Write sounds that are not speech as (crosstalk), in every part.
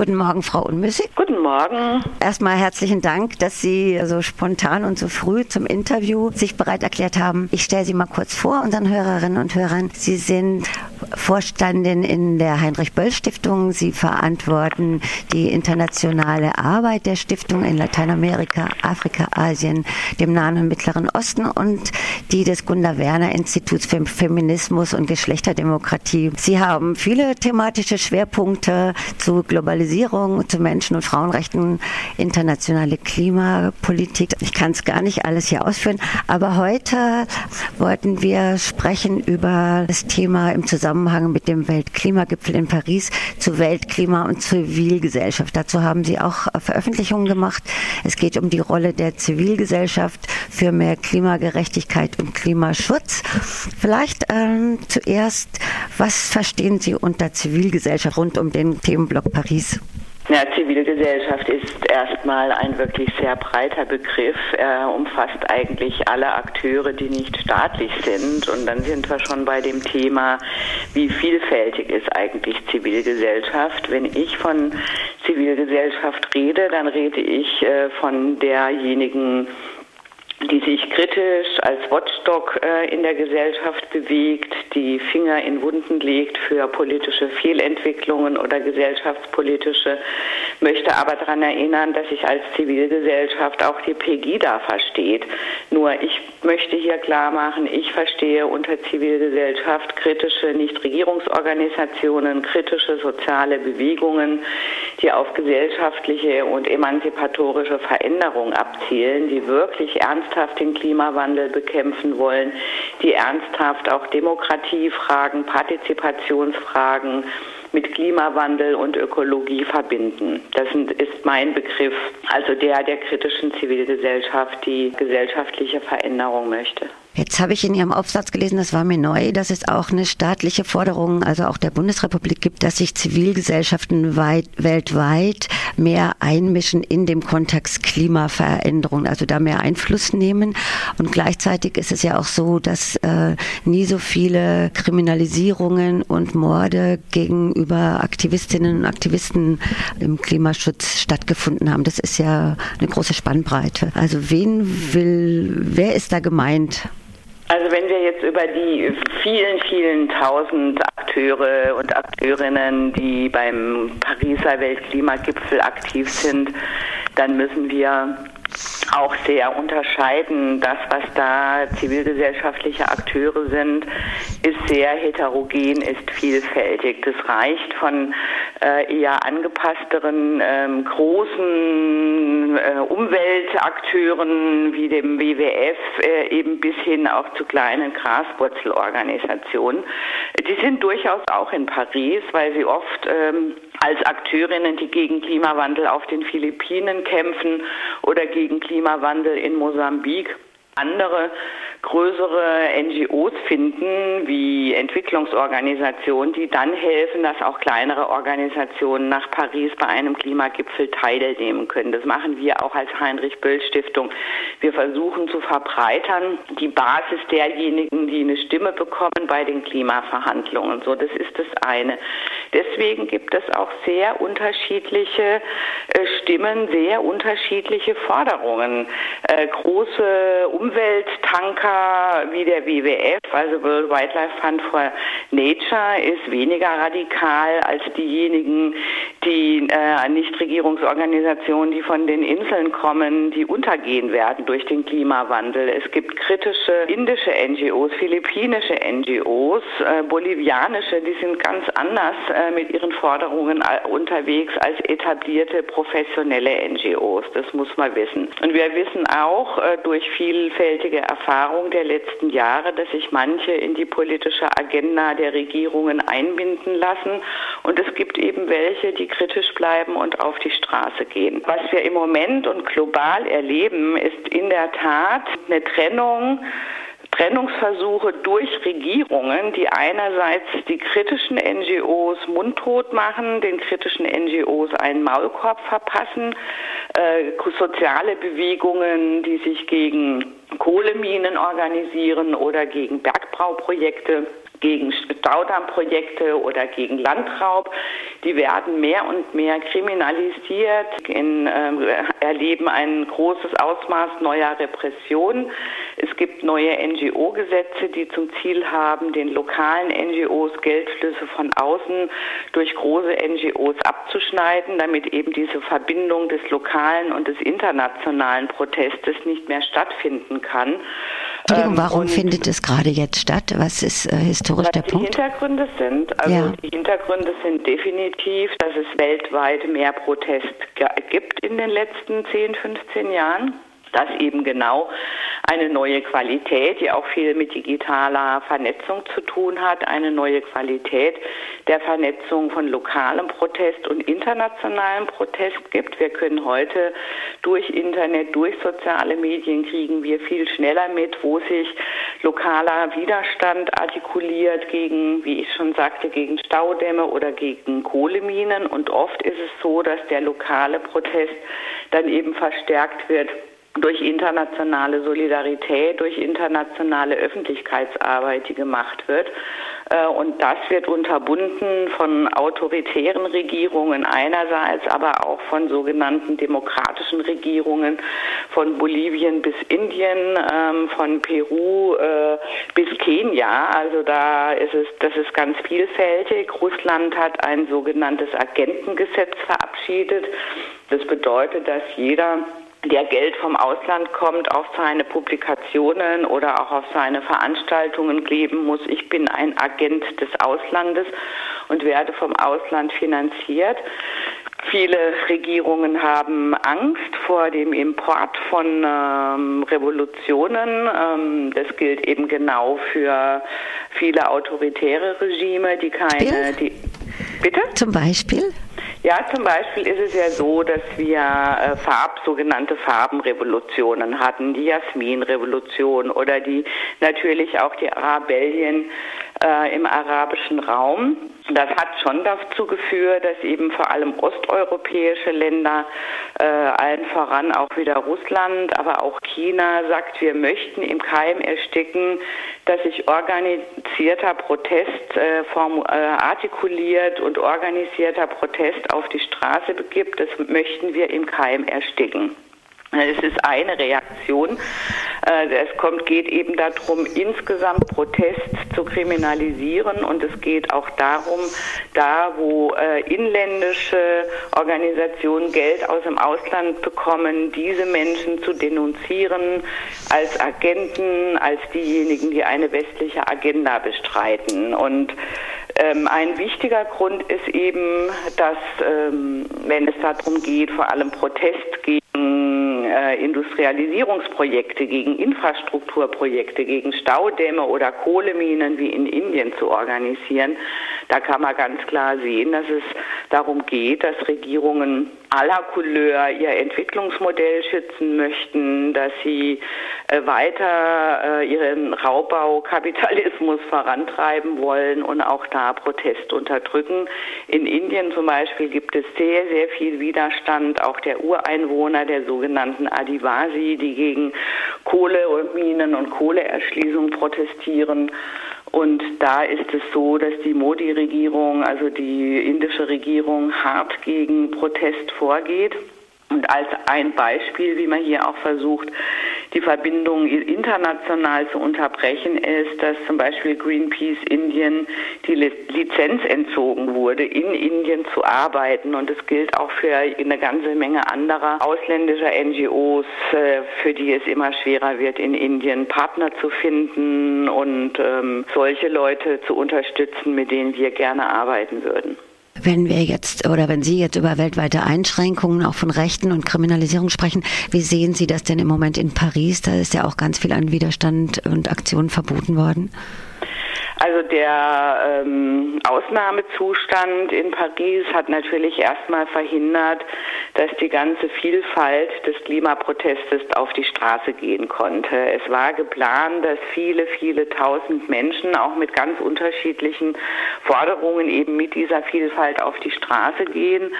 Guten Morgen, Frau Unmüssig. Guten Morgen. Erstmal herzlichen Dank, dass Sie so spontan und so früh zum Interview sich bereit erklärt haben. Ich stelle Sie mal kurz vor, unseren Hörerinnen und Hörern. Sie sind Vorstandin in der Heinrich-Böll-Stiftung. Sie verantworten die internationale Arbeit der Stiftung in Lateinamerika, Afrika, Asien, dem Nahen und Mittleren Osten und die des Gunda-Werner-Instituts für Feminismus und Geschlechterdemokratie. Sie haben viele thematische Schwerpunkte zu Globalisierung, zu Menschen- und Frauenrechten, internationale Klimapolitik. Ich kann es gar nicht alles hier ausführen, aber heute wollten wir sprechen über das Thema im Zusammenhang mit dem Weltklimagipfel in Paris zu Weltklima und Zivilgesellschaft. Dazu haben Sie auch Veröffentlichungen gemacht. Es geht um die Rolle der Zivilgesellschaft für mehr Klimagerechtigkeit und Klimaschutz. Vielleicht ähm, zuerst, was verstehen Sie unter Zivilgesellschaft rund um den Themenblock Paris? Ja, Zivilgesellschaft ist erstmal ein wirklich sehr breiter Begriff. Er umfasst eigentlich alle Akteure, die nicht staatlich sind. Und dann sind wir schon bei dem Thema, wie vielfältig ist eigentlich Zivilgesellschaft. Wenn ich von Zivilgesellschaft rede, dann rede ich äh, von derjenigen die sich kritisch als Watchdog äh, in der Gesellschaft bewegt, die Finger in Wunden legt für politische Fehlentwicklungen oder gesellschaftspolitische, möchte aber daran erinnern, dass sich als Zivilgesellschaft auch die Pegida versteht. Nur ich möchte hier klar machen, ich verstehe unter Zivilgesellschaft kritische Nichtregierungsorganisationen, kritische soziale Bewegungen, die auf gesellschaftliche und emanzipatorische Veränderung abzielen, die wirklich ernst ernsthaft den Klimawandel bekämpfen wollen, die ernsthaft auch Demokratiefragen, Partizipationsfragen mit Klimawandel und Ökologie verbinden. Das ist mein Begriff, also der der kritischen Zivilgesellschaft, die gesellschaftliche Veränderung möchte. Jetzt habe ich in Ihrem Aufsatz gelesen, das war mir neu, dass es auch eine staatliche Forderung, also auch der Bundesrepublik gibt, dass sich Zivilgesellschaften weit, weltweit mehr einmischen in dem Kontext Klimaveränderung, also da mehr Einfluss nehmen. Und gleichzeitig ist es ja auch so, dass äh, nie so viele Kriminalisierungen und Morde gegenüber Aktivistinnen und Aktivisten im Klimaschutz stattgefunden haben. Das ist ja eine große Spannbreite. Also wen will, wer ist da gemeint? Also wenn wir jetzt über die vielen, vielen tausend Akteure und Akteurinnen, die beim Pariser Weltklimagipfel aktiv sind, dann müssen wir auch sehr unterscheiden. Das, was da zivilgesellschaftliche Akteure sind, ist sehr heterogen, ist vielfältig. Das reicht von äh, eher angepassteren ähm, großen äh, Umweltakteuren wie dem WWF äh, eben bis hin auch zu kleinen Graswurzelorganisationen. Die sind durchaus auch in Paris, weil sie oft ähm, als Akteurinnen, die gegen Klimawandel auf den Philippinen kämpfen oder gegen Klimawandel in Mosambik. Andere größere NGOs finden, wie Entwicklungsorganisationen, die dann helfen, dass auch kleinere Organisationen nach Paris bei einem Klimagipfel teilnehmen können. Das machen wir auch als Heinrich-Böll-Stiftung. Wir versuchen zu verbreitern die Basis derjenigen, die eine Stimme bekommen bei den Klimaverhandlungen. So, das ist das eine. Deswegen gibt es auch sehr unterschiedliche äh, Stimmen, sehr unterschiedliche Forderungen. Äh, große Umwelttanker wie der WWF, also World Wildlife Fund for Nature, ist weniger radikal als diejenigen, die äh, Nichtregierungsorganisationen, die von den Inseln kommen, die untergehen werden durch den Klimawandel. Es gibt kritische indische NGOs, philippinische NGOs, äh, bolivianische, die sind ganz anders äh, mit ihren Forderungen äh, unterwegs als etablierte professionelle NGOs. Das muss man wissen. Und wir wissen auch äh, durch vielfältige Erfahrung der letzten Jahre, dass sich manche in die politische Agenda der Regierungen einbinden lassen. Und es gibt eben welche, die kritisch bleiben und auf die Straße gehen. Was wir im Moment und global erleben, ist in der Tat eine Trennung Trennungsversuche durch Regierungen, die einerseits die kritischen NGOs mundtot machen, den kritischen NGOs einen Maulkorb verpassen, äh, soziale Bewegungen, die sich gegen Kohleminen organisieren oder gegen Bergbauprojekte gegen Staudammprojekte oder gegen Landraub. Die werden mehr und mehr kriminalisiert, in, äh, erleben ein großes Ausmaß neuer Repression. Es gibt neue NGO-Gesetze, die zum Ziel haben, den lokalen NGOs Geldflüsse von außen durch große NGOs abzuschneiden, damit eben diese Verbindung des lokalen und des internationalen Protestes nicht mehr stattfinden kann. Entschuldigung, ähm, warum findet es gerade jetzt statt? Was ist äh, historisch der die Punkt? Die Hintergründe sind, also ja. die Hintergründe sind definitiv, dass es weltweit mehr Protest gibt in den letzten 10, 15 Jahren das eben genau eine neue Qualität, die auch viel mit digitaler Vernetzung zu tun hat, eine neue Qualität der Vernetzung von lokalem Protest und internationalem Protest gibt. Wir können heute durch Internet, durch soziale Medien kriegen wir viel schneller mit, wo sich lokaler Widerstand artikuliert gegen, wie ich schon sagte, gegen Staudämme oder gegen Kohleminen. Und oft ist es so, dass der lokale Protest dann eben verstärkt wird durch internationale Solidarität, durch internationale Öffentlichkeitsarbeit, die gemacht wird. Äh, und das wird unterbunden von autoritären Regierungen einerseits, aber auch von sogenannten demokratischen Regierungen, von Bolivien bis Indien, ähm, von Peru äh, bis Kenia. Also da ist es, das ist ganz vielfältig. Russland hat ein sogenanntes Agentengesetz verabschiedet. Das bedeutet, dass jeder der Geld vom Ausland kommt, auf seine Publikationen oder auch auf seine Veranstaltungen kleben muss. Ich bin ein Agent des Auslandes und werde vom Ausland finanziert. Viele Regierungen haben Angst vor dem Import von ähm, Revolutionen. Ähm, das gilt eben genau für viele autoritäre Regime, die keine. Die, bitte? Zum Beispiel? Ja, zum Beispiel ist es ja so, dass wir äh, Farb, sogenannte Farbenrevolutionen hatten, die Jasminrevolution oder die natürlich auch die Arabellien äh, im arabischen Raum. Das hat schon dazu geführt, dass eben vor allem osteuropäische Länder, äh, allen voran auch wieder Russland, aber auch China, sagt, wir möchten im Keim ersticken, dass sich organisierter Protest äh, form, äh, artikuliert und organisierter Protest auf die Straße begibt. Das möchten wir im Keim ersticken. Es ist eine Reaktion. Äh, es kommt, geht eben darum, insgesamt Protest zu kriminalisieren und es geht auch darum, da wo äh, inländische Organisationen Geld aus dem Ausland bekommen, diese Menschen zu denunzieren als Agenten, als diejenigen, die eine westliche Agenda bestreiten. Und ähm, ein wichtiger Grund ist eben, dass ähm, wenn es darum geht, vor allem Protest gegen äh, Industrialisierungsprojekte, gegen Infrastrukturprojekte, gegen Staudämme oder Kohleminen wie in Indien zu organisieren, da kann man ganz klar sehen, dass es darum geht, dass Regierungen aller Couleur ihr Entwicklungsmodell schützen möchten, dass sie äh, weiter äh, ihren Raubbau-Kapitalismus (laughs) vorantreiben wollen und auch da Protest unterdrücken. In Indien zum Beispiel gibt es sehr, sehr viel Widerstand, auch der Ureinwohner, der sogenannten Adivasi, die gegen Kohle und Minen und Kohleerschließung protestieren. Und da ist es so, dass die Modi-Regierung, also die indische Regierung, hart gegen Protest vorgeht. Und als ein Beispiel, wie man hier auch versucht, die Verbindung international zu unterbrechen, ist, dass zum Beispiel Greenpeace Indien die Lizenz entzogen wurde, in Indien zu arbeiten. Und es gilt auch für eine ganze Menge anderer ausländischer NGOs, äh, für die es immer schwerer wird, in Indien Partner zu finden und ähm, solche Leute zu unterstützen, mit denen wir gerne arbeiten würden. Wenn wir jetzt oder wenn Sie jetzt über weltweite Einschränkungen auch von Rechten und Kriminalisierung sprechen, wie sehen Sie das denn im Moment in Paris? Da ist ja auch ganz viel an Widerstand und Aktionen verboten worden. Also der ähm, Ausnahmezustand in Paris hat natürlich erstmal verhindert, dass die ganze Vielfalt des Klimaprotestes auf die Straße gehen konnte. Es war geplant, dass viele, viele tausend Menschen auch mit ganz unterschiedlichen Forderungen eben mit dieser Vielfalt auf die Straße gehen.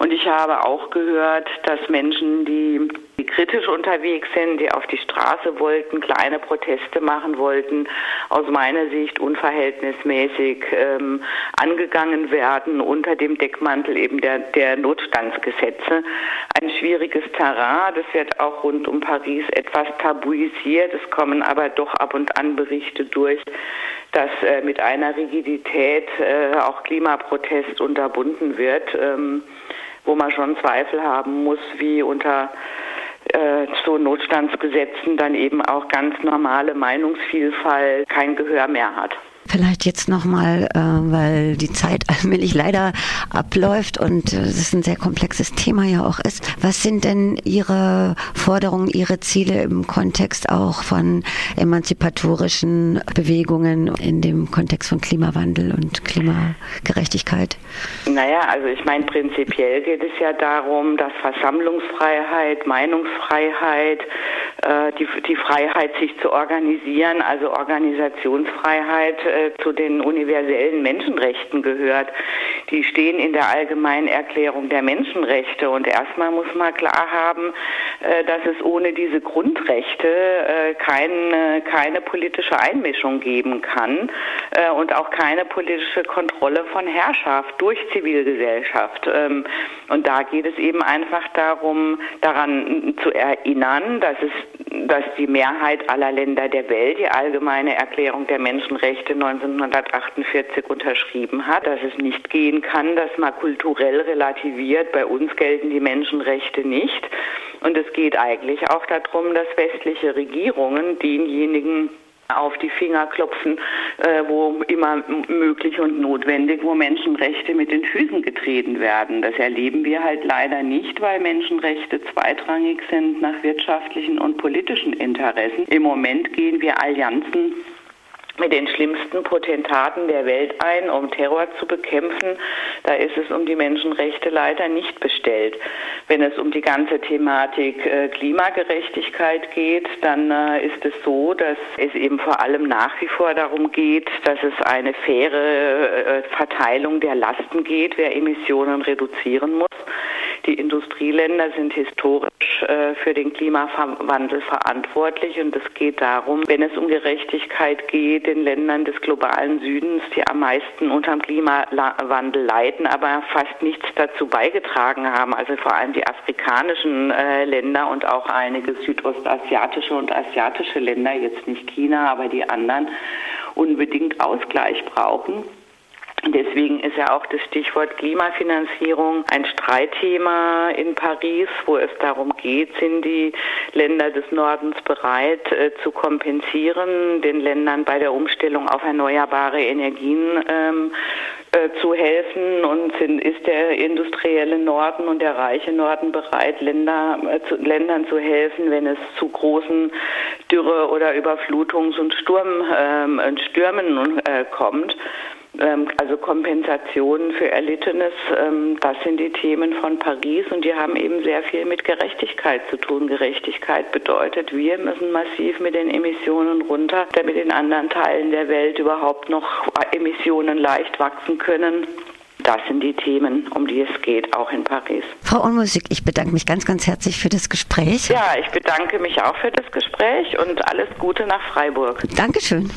Und ich habe auch gehört, dass Menschen, die die kritisch unterwegs sind, die auf die Straße wollten, kleine Proteste machen wollten, aus meiner Sicht unverhältnismäßig ähm, angegangen werden unter dem Deckmantel eben der, der Notstandsgesetze. Ein schwieriges Terrain, das wird auch rund um Paris etwas tabuisiert. Es kommen aber doch ab und an Berichte durch, dass äh, mit einer Rigidität äh, auch Klimaprotest unterbunden wird, ähm, wo man schon Zweifel haben muss, wie unter äh, zu Notstandsgesetzen dann eben auch ganz normale Meinungsvielfalt kein Gehör mehr hat. Vielleicht jetzt nochmal, äh, weil die Zeit (laughs) allmählich leider abläuft und es ist ein sehr komplexes Thema ja auch ist. Was sind denn Ihre Forderungen, Ihre Ziele im Kontext auch von emanzipatorischen Bewegungen in dem Kontext von Klimawandel und Klimagerechtigkeit? Naja, also ich meine, prinzipiell geht es ja darum, dass Versammlungsfreiheit, Meinungsfreiheit, äh, die, die Freiheit, sich zu organisieren, also Organisationsfreiheit, äh, zu den universellen Menschenrechten gehört. Die stehen in der Allgemeinen Erklärung der Menschenrechte. Und erstmal muss man klar haben, äh, dass es ohne diese Grundrechte äh, keine, keine politische Einmischung geben kann äh, und auch keine politische Kontrolle von Herrschaft durch Zivilgesellschaft. Ähm, und da geht es eben einfach darum, daran zu erinnern, dass es dass die Mehrheit aller Länder der Welt die allgemeine Erklärung der Menschenrechte 1948 unterschrieben hat, dass es nicht gehen kann, dass man kulturell relativiert, bei uns gelten die Menschenrechte nicht. Und es geht eigentlich auch darum, dass westliche Regierungen denjenigen auf die Finger klopfen, äh, wo immer möglich und notwendig, wo Menschenrechte mit den Füßen getreten werden. Das erleben wir halt leider nicht, weil Menschenrechte zweitrangig sind nach wirtschaftlichen und politischen Interessen. Im Moment gehen wir Allianzen mit den schlimmsten Potentaten der Welt ein, um Terror zu bekämpfen. Da ist es um die Menschenrechte leider nicht bestellt. Wenn es um die ganze Thematik äh, Klimagerechtigkeit geht, dann äh, ist es so, dass es eben vor allem nach wie vor darum geht, dass es eine faire äh, Verteilung der Lasten geht, wer Emissionen reduzieren muss. Die Industrieländer sind historisch äh, für den Klimawandel verantwortlich und es geht darum, wenn es um Gerechtigkeit geht, den Ländern des globalen Südens, die am meisten unter dem Klimawandel leiden, aber fast nichts dazu beigetragen haben, also vor allem die afrikanischen äh, Länder und auch einige südostasiatische und asiatische Länder, jetzt nicht China, aber die anderen, unbedingt Ausgleich brauchen. Deswegen ist ja auch das Stichwort Klimafinanzierung ein Streitthema in Paris, wo es darum geht, sind die Länder des Nordens bereit äh, zu kompensieren, den Ländern bei der Umstellung auf erneuerbare Energien ähm, äh, zu helfen und sind, ist der industrielle Norden und der reiche Norden bereit, Länder, äh, zu, Ländern zu helfen, wenn es zu großen Dürre- oder Überflutungs- und Sturm, ähm, Stürmen äh, kommt. Ähm, also Kompensationen für Erlittenes, ähm, das sind die Themen von Paris und die haben eben sehr viel mit Gerechtigkeit zu tun. Gerechtigkeit bedeutet, wir müssen massiv mit den Emissionen runter, damit in anderen Teilen der Welt überhaupt noch Emissionen leicht wachsen können. Das sind die Themen, um die es geht, auch in Paris. Frau Unmusik, ich bedanke mich ganz, ganz herzlich für das Gespräch. Ja, ich bedanke mich auch für das Gespräch und alles Gute nach Freiburg. Dankeschön.